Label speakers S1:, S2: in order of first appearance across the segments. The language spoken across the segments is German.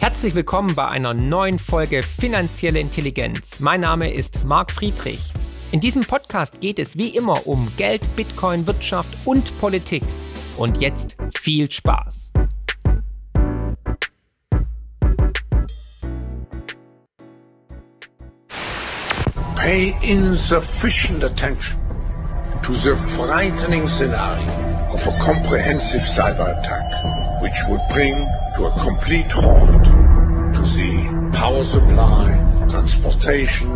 S1: Herzlich willkommen bei einer neuen Folge Finanzielle Intelligenz. Mein Name ist Marc Friedrich. In diesem Podcast geht es wie immer um Geld, Bitcoin, Wirtschaft und Politik. Und jetzt viel Spaß.
S2: Pay insufficient attention to the frightening scenario of a comprehensive cyber attack, which would bring to a complete halt power supply, transportation,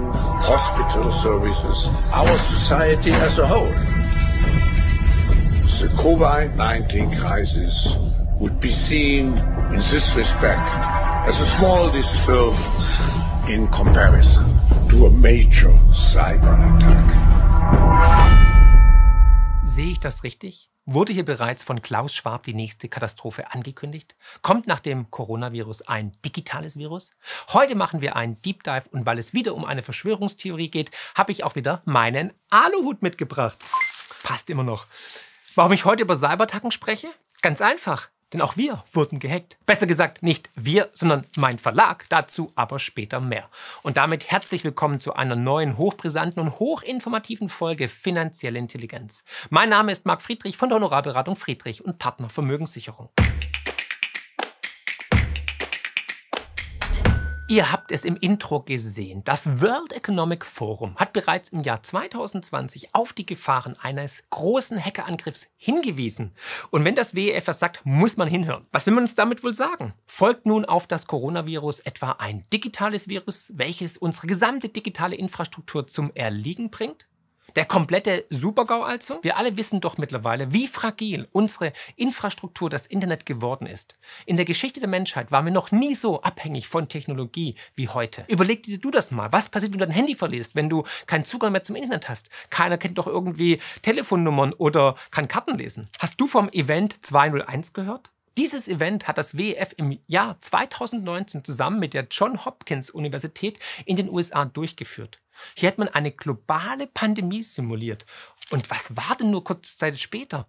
S2: hospital services, our society as a whole. The COVID-19 crisis would be seen in this respect as a small disturbance in comparison to a major cyber attack.
S1: Sehe ich das richtig? Wurde hier bereits von Klaus Schwab die nächste Katastrophe angekündigt? Kommt nach dem Coronavirus ein digitales Virus? Heute machen wir einen Deep Dive und weil es wieder um eine Verschwörungstheorie geht, habe ich auch wieder meinen Aluhut mitgebracht. Passt immer noch. Warum ich heute über Cybertacken spreche? Ganz einfach. Denn auch wir wurden gehackt. Besser gesagt, nicht wir, sondern mein Verlag. Dazu aber später mehr. Und damit herzlich willkommen zu einer neuen, hochbrisanten und hochinformativen Folge Finanzielle Intelligenz. Mein Name ist Marc Friedrich von der Honorarberatung Friedrich und Partner Vermögenssicherung. Ihr habt es im Intro gesehen. Das World Economic Forum hat bereits im Jahr 2020 auf die Gefahren eines großen Hackerangriffs hingewiesen. Und wenn das WEF was sagt, muss man hinhören. Was will man uns damit wohl sagen? Folgt nun auf das Coronavirus etwa ein digitales Virus, welches unsere gesamte digitale Infrastruktur zum Erliegen bringt? Der komplette Supergau also? Wir alle wissen doch mittlerweile, wie fragil unsere Infrastruktur, das Internet geworden ist. In der Geschichte der Menschheit waren wir noch nie so abhängig von Technologie wie heute. Überleg dir du das mal. Was passiert, wenn du dein Handy verlierst, wenn du keinen Zugang mehr zum Internet hast? Keiner kennt doch irgendwie Telefonnummern oder kann Karten lesen. Hast du vom Event 201 gehört? Dieses Event hat das WEF im Jahr 2019 zusammen mit der John Hopkins Universität in den USA durchgeführt. Hier hat man eine globale Pandemie simuliert. Und was war denn nur kurze Zeit später?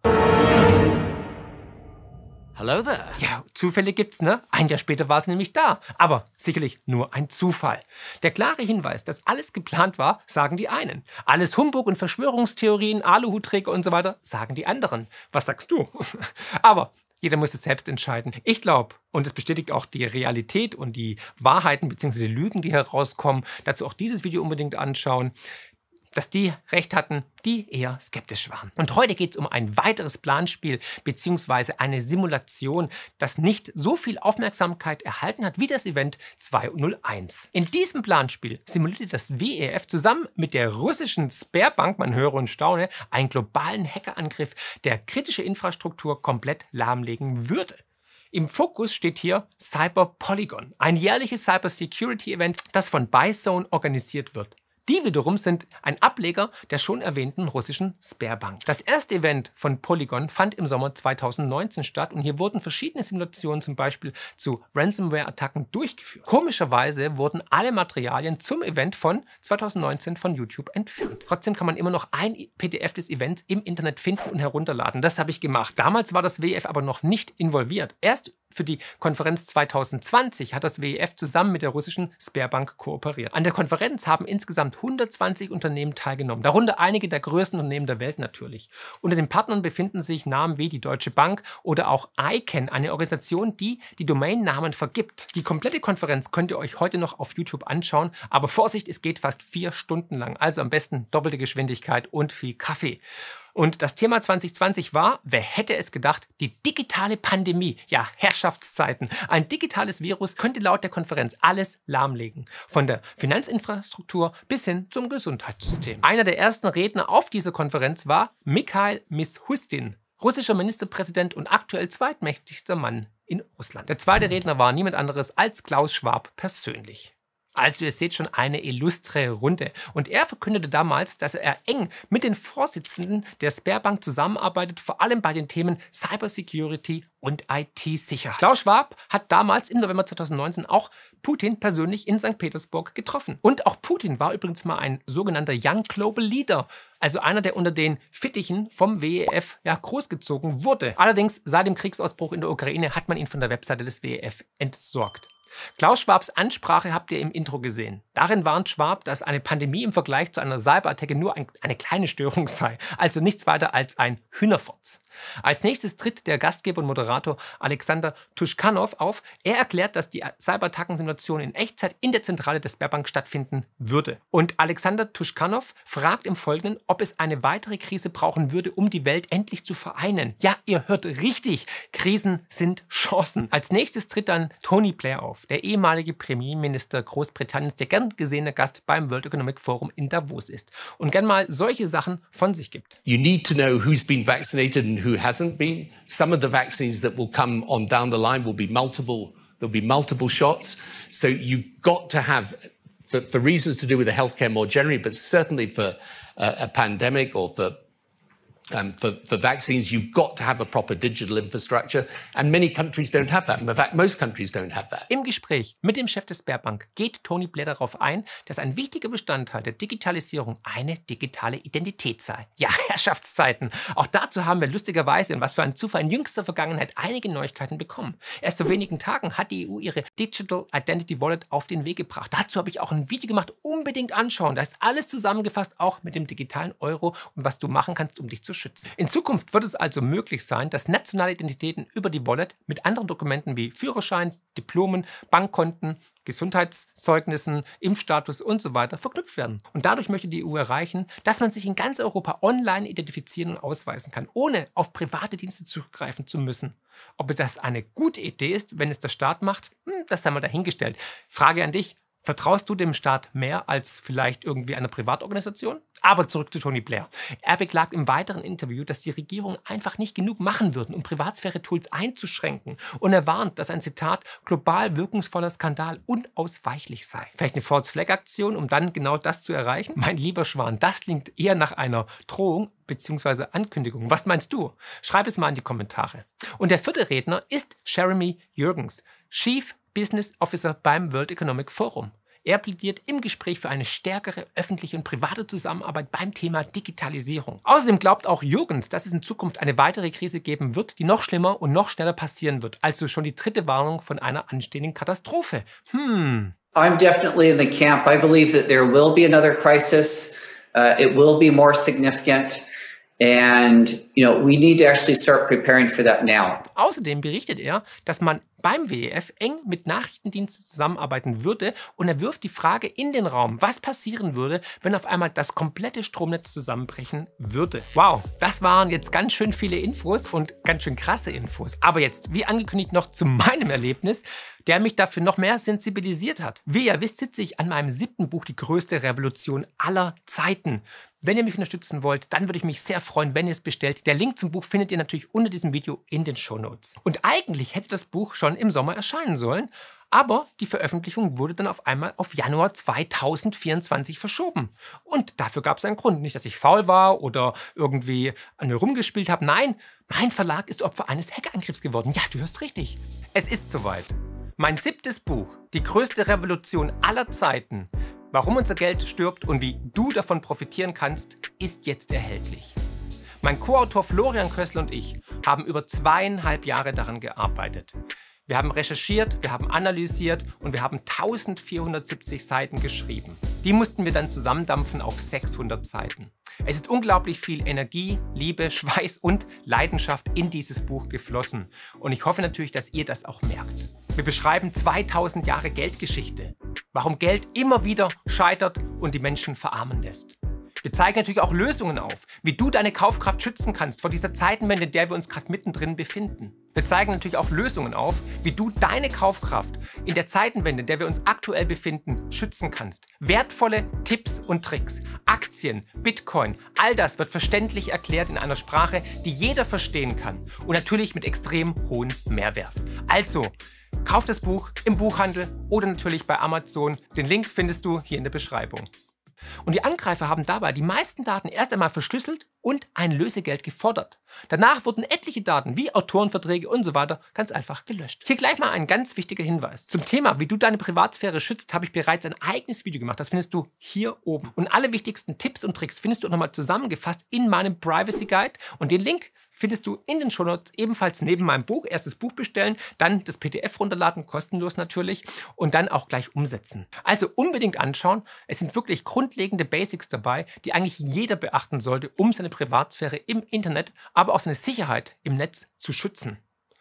S3: Hello there.
S1: Ja, Zufälle gibt's, ne? Ein Jahr später war es nämlich da. Aber sicherlich nur ein Zufall. Der klare Hinweis, dass alles geplant war, sagen die einen. Alles Humbug und Verschwörungstheorien, Aluhutträger und so weiter, sagen die anderen. Was sagst du? Aber jeder muss es selbst entscheiden. Ich glaube, und das bestätigt auch die Realität und die Wahrheiten bzw. Lügen, die herauskommen, dazu auch dieses Video unbedingt anschauen dass die recht hatten, die eher skeptisch waren. Und heute geht es um ein weiteres Planspiel bzw. eine Simulation, das nicht so viel Aufmerksamkeit erhalten hat wie das Event 201. In diesem Planspiel simulierte das WEF zusammen mit der russischen Sperrbank, man höre und staune, einen globalen Hackerangriff, der kritische Infrastruktur komplett lahmlegen würde. Im Fokus steht hier Cyber Polygon, ein jährliches Cyber Security Event, das von Byzone organisiert wird. Die wiederum sind ein Ableger der schon erwähnten russischen Sperrbank. Das erste Event von Polygon fand im Sommer 2019 statt und hier wurden verschiedene Simulationen zum Beispiel zu Ransomware-Attacken durchgeführt. Komischerweise wurden alle Materialien zum Event von 2019 von YouTube entfernt. Trotzdem kann man immer noch ein PDF des Events im Internet finden und herunterladen. Das habe ich gemacht. Damals war das WF aber noch nicht involviert. Erst für die Konferenz 2020 hat das WEF zusammen mit der russischen Sperrbank kooperiert. An der Konferenz haben insgesamt 120 Unternehmen teilgenommen, darunter einige der größten Unternehmen der Welt natürlich. Unter den Partnern befinden sich Namen wie die Deutsche Bank oder auch ICANN, eine Organisation, die die Domainnamen vergibt. Die komplette Konferenz könnt ihr euch heute noch auf YouTube anschauen, aber Vorsicht, es geht fast vier Stunden lang, also am besten doppelte Geschwindigkeit und viel Kaffee. Und das Thema 2020 war, wer hätte es gedacht, die digitale Pandemie. Ja, Herrschaftszeiten. Ein digitales Virus könnte laut der Konferenz alles lahmlegen. Von der Finanzinfrastruktur bis hin zum Gesundheitssystem. Einer der ersten Redner auf dieser Konferenz war Mikhail Mishustin, russischer Ministerpräsident und aktuell zweitmächtigster Mann in Russland. Der zweite Redner war niemand anderes als Klaus Schwab persönlich. Also ihr seht schon eine illustre Runde. Und er verkündete damals, dass er eng mit den Vorsitzenden der Sperrbank zusammenarbeitet, vor allem bei den Themen Cybersecurity und IT-Sicherheit. Klaus Schwab hat damals im November 2019 auch Putin persönlich in St. Petersburg getroffen. Und auch Putin war übrigens mal ein sogenannter Young Global Leader, also einer, der unter den Fittichen vom WEF ja, großgezogen wurde. Allerdings seit dem Kriegsausbruch in der Ukraine hat man ihn von der Webseite des WEF entsorgt. Klaus Schwabs Ansprache habt ihr im Intro gesehen. Darin warnt Schwab, dass eine Pandemie im Vergleich zu einer Cyberattacke nur ein, eine kleine Störung sei, also nichts weiter als ein Hühnerfurz. Als nächstes tritt der Gastgeber und Moderator Alexander Tuschkanow auf. Er erklärt, dass die Cyberattacken-Simulation in Echtzeit in der Zentrale des Sberbank stattfinden würde. Und Alexander Tuschkanow fragt im Folgenden, ob es eine weitere Krise brauchen würde, um die Welt endlich zu vereinen. Ja, ihr hört richtig, Krisen sind Chancen. Als nächstes tritt dann Tony Blair auf, der ehemalige Premierminister Großbritanniens, der gern gesehene Gast beim World Economic Forum in Davos ist und gern mal solche Sachen von sich gibt.
S3: You need to know who's been vaccinated and who hasn't been. Some of the vaccines that will come on down the line will be multiple, there'll be multiple shots. So you've got to have, for, for reasons to do with the healthcare more generally, but certainly for uh, a pandemic or for um, for, for, vaccines, you've got to have a proper digital infrastructure. And many countries don't have that. In fact, most countries don't have that.
S1: Im Gespräch mit dem Chef des Sperrbank geht Tony Blair darauf ein, dass ein wichtiger Bestandteil der Digitalisierung eine digitale Identität sei. Ja, Herrschaftszeiten. Auch dazu haben wir lustigerweise, und was für ein Zufall in jüngster Vergangenheit, einige Neuigkeiten bekommen. Erst vor wenigen Tagen hat die EU ihre Digital Identity Wallet auf den Weg gebracht. Dazu habe ich auch ein Video gemacht. Unbedingt anschauen. Da ist alles zusammengefasst, auch mit dem digitalen Euro und was du machen kannst, um dich zu schützen. In Zukunft wird es also möglich sein, dass nationale Identitäten über die Wallet mit anderen Dokumenten wie Führerschein, Diplomen, Bankkonten, Gesundheitszeugnissen, Impfstatus und so weiter verknüpft werden. Und dadurch möchte die EU erreichen, dass man sich in ganz Europa online identifizieren und ausweisen kann, ohne auf private Dienste zurückgreifen zu müssen. Ob das eine gute Idee ist, wenn es der Staat macht, hm, das sei mal dahingestellt. Frage an dich, Vertraust du dem Staat mehr als vielleicht irgendwie einer Privatorganisation? Aber zurück zu Tony Blair. Er beklagt im weiteren Interview, dass die Regierungen einfach nicht genug machen würden, um Privatsphäre-Tools einzuschränken. Und er warnt, dass ein Zitat global wirkungsvoller Skandal unausweichlich sei. Vielleicht eine False-Flag-Aktion, um dann genau das zu erreichen? Mein lieber Schwan, das klingt eher nach einer Drohung bzw. Ankündigung. Was meinst du? Schreib es mal in die Kommentare. Und der vierte Redner ist Jeremy Jürgens, Chief Business Officer beim World Economic Forum. Er plädiert im Gespräch für eine stärkere öffentliche und private Zusammenarbeit beim Thema Digitalisierung. Außerdem glaubt auch Jürgens, dass es in Zukunft eine weitere Krise geben wird, die noch schlimmer und noch schneller passieren wird. Also schon die dritte Warnung von einer anstehenden Katastrophe. Hm.
S4: I'm definitely in the camp. I believe that there will be another crisis. Uh, it will be more significant. And you know, we need to actually start preparing for that now.
S1: Außerdem berichtet er, dass man beim WEF eng mit Nachrichtendiensten zusammenarbeiten würde und er wirft die Frage in den Raum, was passieren würde, wenn auf einmal das komplette Stromnetz zusammenbrechen würde. Wow, das waren jetzt ganz schön viele Infos und ganz schön krasse Infos. Aber jetzt, wie angekündigt, noch zu meinem Erlebnis, der mich dafür noch mehr sensibilisiert hat. Wie ihr wisst, sitze ich an meinem siebten Buch Die größte Revolution aller Zeiten. Wenn ihr mich unterstützen wollt, dann würde ich mich sehr freuen, wenn ihr es bestellt. Der Link zum Buch findet ihr natürlich unter diesem Video in den Show Notes. Und eigentlich hätte das Buch schon im Sommer erscheinen sollen, aber die Veröffentlichung wurde dann auf einmal auf Januar 2024 verschoben. Und dafür gab es einen Grund. Nicht, dass ich faul war oder irgendwie an mir rumgespielt habe. Nein, mein Verlag ist Opfer eines Hackerangriffs geworden. Ja, du hörst richtig. Es ist soweit. Mein siebtes Buch, Die größte Revolution aller Zeiten, Warum unser Geld stirbt und wie du davon profitieren kannst, ist jetzt erhältlich. Mein Co-Autor Florian Kössel und ich haben über zweieinhalb Jahre daran gearbeitet. Wir haben recherchiert, wir haben analysiert und wir haben 1470 Seiten geschrieben. Die mussten wir dann zusammendampfen auf 600 Seiten. Es ist unglaublich viel Energie, Liebe, Schweiß und Leidenschaft in dieses Buch geflossen. Und ich hoffe natürlich, dass ihr das auch merkt. Wir beschreiben 2000 Jahre Geldgeschichte, warum Geld immer wieder scheitert und die Menschen verarmen lässt. Wir zeigen natürlich auch Lösungen auf, wie du deine Kaufkraft schützen kannst vor dieser Zeitenwende, in der wir uns gerade mittendrin befinden. Wir zeigen natürlich auch Lösungen auf, wie du deine Kaufkraft in der Zeitenwende, in der wir uns aktuell befinden, schützen kannst. Wertvolle Tipps und Tricks, Aktien, Bitcoin, all das wird verständlich erklärt in einer Sprache, die jeder verstehen kann und natürlich mit extrem hohem Mehrwert. Also, Kauf das Buch im Buchhandel oder natürlich bei Amazon. Den Link findest du hier in der Beschreibung. Und die Angreifer haben dabei die meisten Daten erst einmal verschlüsselt und ein Lösegeld gefordert. Danach wurden etliche Daten wie Autorenverträge und so weiter ganz einfach gelöscht. Hier gleich mal ein ganz wichtiger Hinweis. Zum Thema, wie du deine Privatsphäre schützt, habe ich bereits ein eigenes Video gemacht. Das findest du hier oben. Und alle wichtigsten Tipps und Tricks findest du nochmal zusammengefasst in meinem Privacy Guide. Und den Link findest du in den Shownotes ebenfalls neben meinem Buch. Erst das Buch bestellen, dann das PDF runterladen, kostenlos natürlich, und dann auch gleich umsetzen. Also unbedingt anschauen. Es sind wirklich grundlegende Basics dabei, die eigentlich jeder beachten sollte, um seine Privatsphäre im Internet, aber auch seine Sicherheit im Netz zu schützen.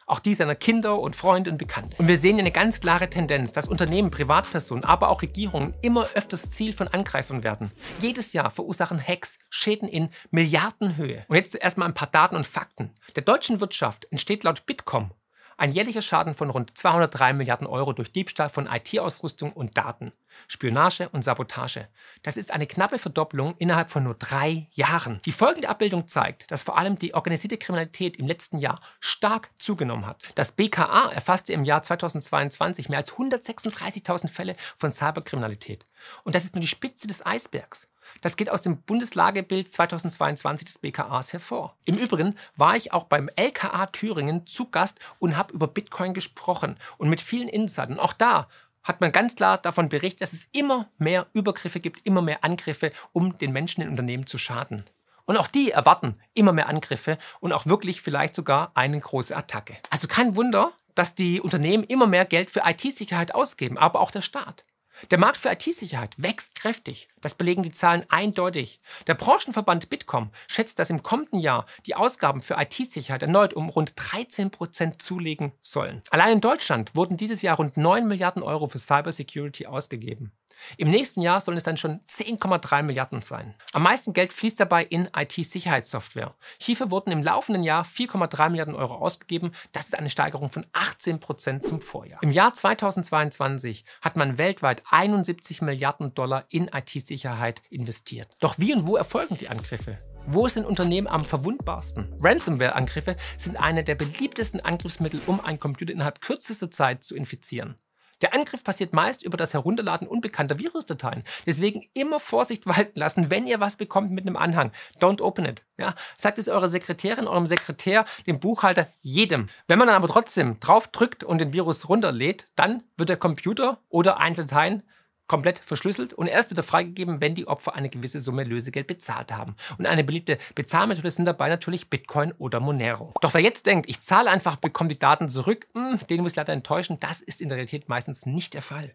S1: Auch die seiner Kinder und Freunde und Bekannte. Und wir sehen eine ganz klare Tendenz, dass Unternehmen, Privatpersonen, aber auch Regierungen immer öfters Ziel von Angreifern werden. Jedes Jahr verursachen Hacks Schäden in Milliardenhöhe. Und jetzt zuerst mal ein paar Daten und Fakten. Der deutschen Wirtschaft entsteht laut Bitkom ein jährlicher Schaden von rund 203 Milliarden Euro durch Diebstahl von IT-Ausrüstung und Daten, Spionage und Sabotage. Das ist eine knappe Verdopplung innerhalb von nur drei Jahren. Die folgende Abbildung zeigt, dass vor allem die organisierte Kriminalität im letzten Jahr stark zugenommen hat. Das BKA erfasste im Jahr 2022 mehr als 136.000 Fälle von Cyberkriminalität. Und das ist nur die Spitze des Eisbergs. Das geht aus dem Bundeslagebild 2022 des BKAs hervor. Im Übrigen war ich auch beim LKA Thüringen zu Gast und habe über Bitcoin gesprochen und mit vielen Insidern. Auch da hat man ganz klar davon berichtet, dass es immer mehr Übergriffe gibt, immer mehr Angriffe, um den Menschen in Unternehmen zu schaden. Und auch die erwarten immer mehr Angriffe und auch wirklich vielleicht sogar eine große Attacke. Also kein Wunder, dass die Unternehmen immer mehr Geld für IT-Sicherheit ausgeben, aber auch der Staat. Der Markt für IT-Sicherheit wächst kräftig. Das belegen die Zahlen eindeutig. Der Branchenverband Bitkom schätzt, dass im kommenden Jahr die Ausgaben für IT-Sicherheit erneut um rund 13 Prozent zulegen sollen. Allein in Deutschland wurden dieses Jahr rund 9 Milliarden Euro für Cybersecurity ausgegeben. Im nächsten Jahr sollen es dann schon 10,3 Milliarden sein. Am meisten Geld fließt dabei in IT-Sicherheitssoftware. Hierfür wurden im laufenden Jahr 4,3 Milliarden Euro ausgegeben. Das ist eine Steigerung von 18 Prozent zum Vorjahr. Im Jahr 2022 hat man weltweit 71 Milliarden Dollar in IT-Sicherheit investiert. Doch wie und wo erfolgen die Angriffe? Wo sind Unternehmen am verwundbarsten? Ransomware-Angriffe sind eine der beliebtesten Angriffsmittel, um einen Computer innerhalb kürzester Zeit zu infizieren. Der Angriff passiert meist über das Herunterladen unbekannter Virusdateien. Deswegen immer Vorsicht walten lassen, wenn ihr was bekommt mit einem Anhang. Don't open it. Ja, sagt es eurer Sekretärin, eurem Sekretär, dem Buchhalter, jedem. Wenn man dann aber trotzdem drauf drückt und den Virus runterlädt, dann wird der Computer oder Einzeldateien komplett verschlüsselt und erst wieder freigegeben, wenn die Opfer eine gewisse Summe Lösegeld bezahlt haben. Und eine beliebte Bezahlmethode sind dabei natürlich Bitcoin oder Monero. Doch wer jetzt denkt, ich zahle einfach, bekomme die Daten zurück, hm, den muss ich leider enttäuschen, das ist in der Realität meistens nicht der Fall.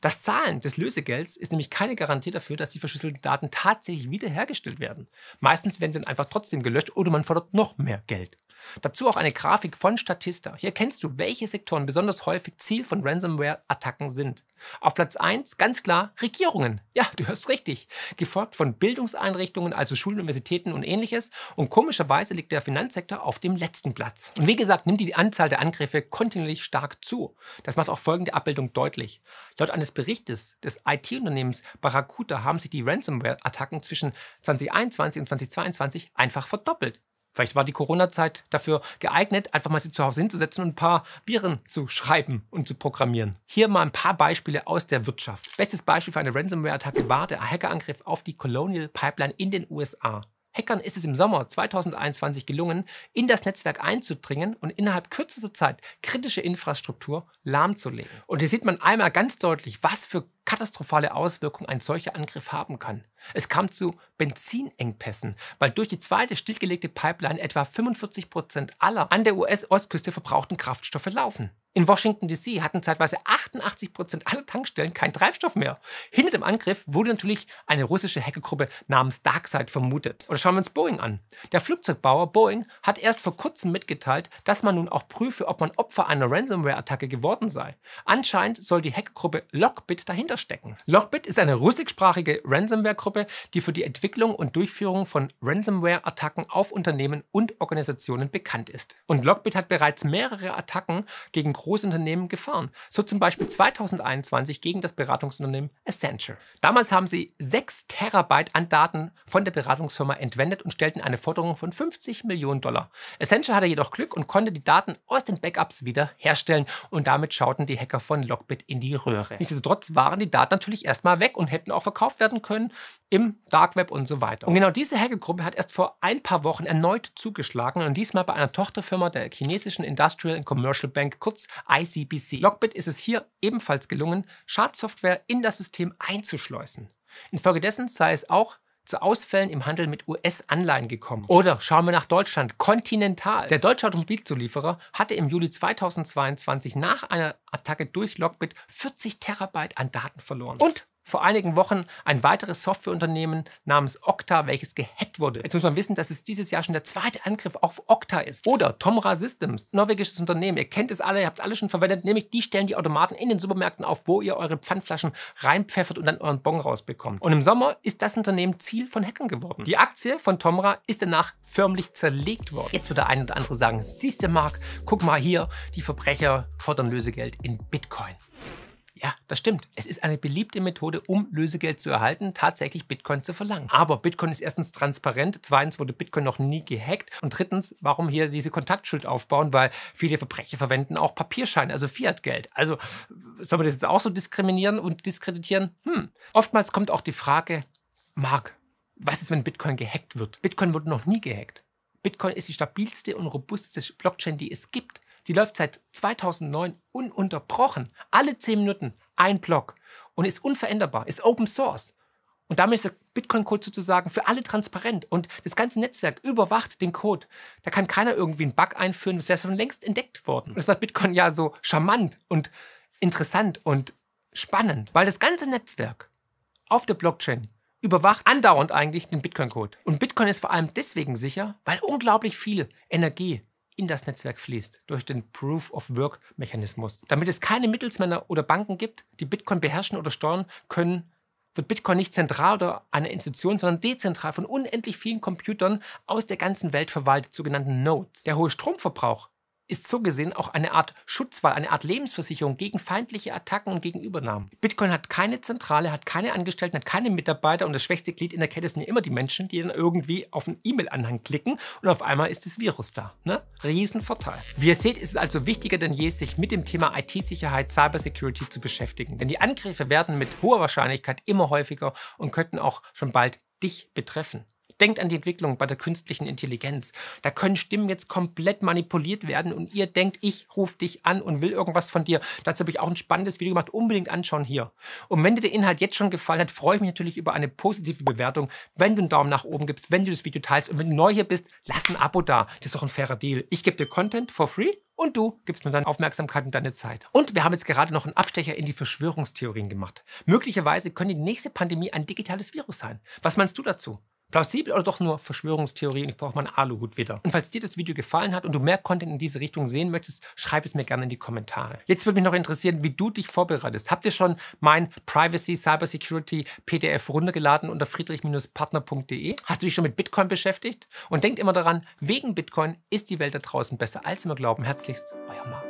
S1: Das Zahlen des Lösegelds ist nämlich keine Garantie dafür, dass die verschlüsselten Daten tatsächlich wiederhergestellt werden. Meistens werden sie dann einfach trotzdem gelöscht oder man fordert noch mehr Geld. Dazu auch eine Grafik von Statista. Hier kennst du, welche Sektoren besonders häufig Ziel von Ransomware-Attacken sind. Auf Platz 1 ganz klar Regierungen. Ja, du hörst richtig. Gefolgt von Bildungseinrichtungen, also Schulen, Universitäten und ähnliches. Und komischerweise liegt der Finanzsektor auf dem letzten Platz. Und wie gesagt, nimmt die Anzahl der Angriffe kontinuierlich stark zu. Das macht auch folgende Abbildung deutlich. Laut eines Berichtes des IT-Unternehmens Barracuda haben sich die Ransomware-Attacken zwischen 2021 und 2022 einfach verdoppelt. Vielleicht war die Corona-Zeit dafür geeignet, einfach mal sich zu Hause hinzusetzen und ein paar Viren zu schreiben und zu programmieren. Hier mal ein paar Beispiele aus der Wirtschaft. Bestes Beispiel für eine Ransomware-Attacke war der Hackerangriff auf die Colonial Pipeline in den USA. Hackern ist es im Sommer 2021 gelungen, in das Netzwerk einzudringen und innerhalb kürzester Zeit kritische Infrastruktur lahmzulegen. Und hier sieht man einmal ganz deutlich, was für katastrophale Auswirkungen ein solcher Angriff haben kann. Es kam zu Benzinengpässen, weil durch die zweite stillgelegte Pipeline etwa 45 Prozent aller an der US-Ostküste verbrauchten Kraftstoffe laufen. In Washington DC hatten zeitweise 88 Prozent aller Tankstellen keinen Treibstoff mehr. Hinter dem Angriff wurde natürlich eine russische Hackergruppe namens Darkseid vermutet. Oder schauen wir uns Boeing an. Der Flugzeugbauer Boeing hat erst vor kurzem mitgeteilt, dass man nun auch prüfe, ob man Opfer einer Ransomware-Attacke geworden sei. Anscheinend soll die Hackergruppe Lockbit dahinter stecken. Lockbit ist eine russischsprachige Ransomware-Gruppe, die für die Entwicklung und Durchführung von Ransomware-Attacken auf Unternehmen und Organisationen bekannt ist. Und Lockbit hat bereits mehrere Attacken gegen Großunternehmen gefahren. So zum Beispiel 2021 gegen das Beratungsunternehmen Accenture. Damals haben sie 6 Terabyte an Daten von der Beratungsfirma entwendet und stellten eine Forderung von 50 Millionen Dollar. Accenture hatte jedoch Glück und konnte die Daten aus den Backups wieder herstellen und damit schauten die Hacker von Lockbit in die Röhre. Nichtsdestotrotz waren die Daten natürlich erstmal weg und hätten auch verkauft werden können im Dark Web und so weiter. Und genau diese Hackergruppe hat erst vor ein paar Wochen erneut zugeschlagen und diesmal bei einer Tochterfirma der chinesischen Industrial and Commercial Bank, kurz ICBC. Lockbit ist es hier ebenfalls gelungen, Schadsoftware in das System einzuschleusen. Infolgedessen sei es auch zu Ausfällen im Handel mit US-Anleihen gekommen. Oder schauen wir nach Deutschland. Continental. Der deutsche Automobilzulieferer hatte im Juli 2022 nach einer Attacke durch Lockbit 40 Terabyte an Daten verloren. Und vor einigen Wochen ein weiteres Softwareunternehmen namens Okta, welches gehackt wurde. Jetzt muss man wissen, dass es dieses Jahr schon der zweite Angriff auf Okta ist. Oder Tomra Systems, norwegisches Unternehmen. Ihr kennt es alle, ihr habt es alle schon verwendet. Nämlich die stellen die Automaten in den Supermärkten auf, wo ihr eure Pfandflaschen reinpfeffert und dann euren Bon rausbekommt. Und im Sommer ist das Unternehmen Ziel von Hackern geworden. Die Aktie von Tomra ist danach förmlich zerlegt worden. Jetzt wird der eine oder andere sagen, siehst du Marc, guck mal hier, die Verbrecher fordern Lösegeld in Bitcoin. Ja, das stimmt. Es ist eine beliebte Methode, um Lösegeld zu erhalten, tatsächlich Bitcoin zu verlangen. Aber Bitcoin ist erstens transparent, zweitens wurde Bitcoin noch nie gehackt und drittens, warum hier diese Kontaktschuld aufbauen? Weil viele Verbrecher verwenden auch Papierscheine, also Fiatgeld. Also soll man das jetzt auch so diskriminieren und diskreditieren? Hm. Oftmals kommt auch die Frage, Marc, was ist, wenn Bitcoin gehackt wird? Bitcoin wurde noch nie gehackt. Bitcoin ist die stabilste und robusteste Blockchain, die es gibt. Die läuft seit 2009 ununterbrochen. Alle 10 Minuten ein Block und ist unveränderbar, ist Open Source. Und damit ist der Bitcoin-Code sozusagen für alle transparent und das ganze Netzwerk überwacht den Code. Da kann keiner irgendwie einen Bug einführen, das wäre schon längst entdeckt worden. Und das macht Bitcoin ja so charmant und interessant und spannend, weil das ganze Netzwerk auf der Blockchain überwacht andauernd eigentlich den Bitcoin-Code. Und Bitcoin ist vor allem deswegen sicher, weil unglaublich viel Energie in das Netzwerk fließt durch den Proof-of-Work-Mechanismus. Damit es keine Mittelsmänner oder Banken gibt, die Bitcoin beherrschen oder steuern können, wird Bitcoin nicht zentral oder eine Institution, sondern dezentral von unendlich vielen Computern aus der ganzen Welt verwaltet, sogenannten Nodes. Der hohe Stromverbrauch ist so gesehen auch eine Art Schutzwall, eine Art Lebensversicherung gegen feindliche Attacken und gegen Übernahmen. Bitcoin hat keine Zentrale, hat keine Angestellten, hat keine Mitarbeiter und das schwächste Glied in der Kette sind ja immer die Menschen, die dann irgendwie auf einen E-Mail-Anhang klicken und auf einmal ist das Virus da. Ne? Riesenvorteil. Wie ihr seht, ist es also wichtiger denn je, sich mit dem Thema IT-Sicherheit, Cybersecurity zu beschäftigen. Denn die Angriffe werden mit hoher Wahrscheinlichkeit immer häufiger und könnten auch schon bald dich betreffen. Denkt an die Entwicklung bei der künstlichen Intelligenz. Da können Stimmen jetzt komplett manipuliert werden und ihr denkt, ich rufe dich an und will irgendwas von dir. Dazu habe ich auch ein spannendes Video gemacht. Unbedingt anschauen hier. Und wenn dir der Inhalt jetzt schon gefallen hat, freue ich mich natürlich über eine positive Bewertung, wenn du einen Daumen nach oben gibst, wenn du das Video teilst und wenn du neu hier bist, lass ein Abo da. Das ist doch ein fairer Deal. Ich gebe dir Content for free und du gibst mir dann Aufmerksamkeit und deine Zeit. Und wir haben jetzt gerade noch einen Abstecher in die Verschwörungstheorien gemacht. Möglicherweise könnte die nächste Pandemie ein digitales Virus sein. Was meinst du dazu? Plausibel oder doch nur Verschwörungstheorien? Ich brauche meinen Aluhut wieder. Und falls dir das Video gefallen hat und du mehr Content in diese Richtung sehen möchtest, schreib es mir gerne in die Kommentare. Jetzt würde mich noch interessieren, wie du dich vorbereitest. Habt ihr schon mein Privacy Cybersecurity PDF runtergeladen unter friedrich-partner.de? Hast du dich schon mit Bitcoin beschäftigt? Und denkt immer daran, wegen Bitcoin ist die Welt da draußen besser, als wir glauben. Herzlichst, euer Marc.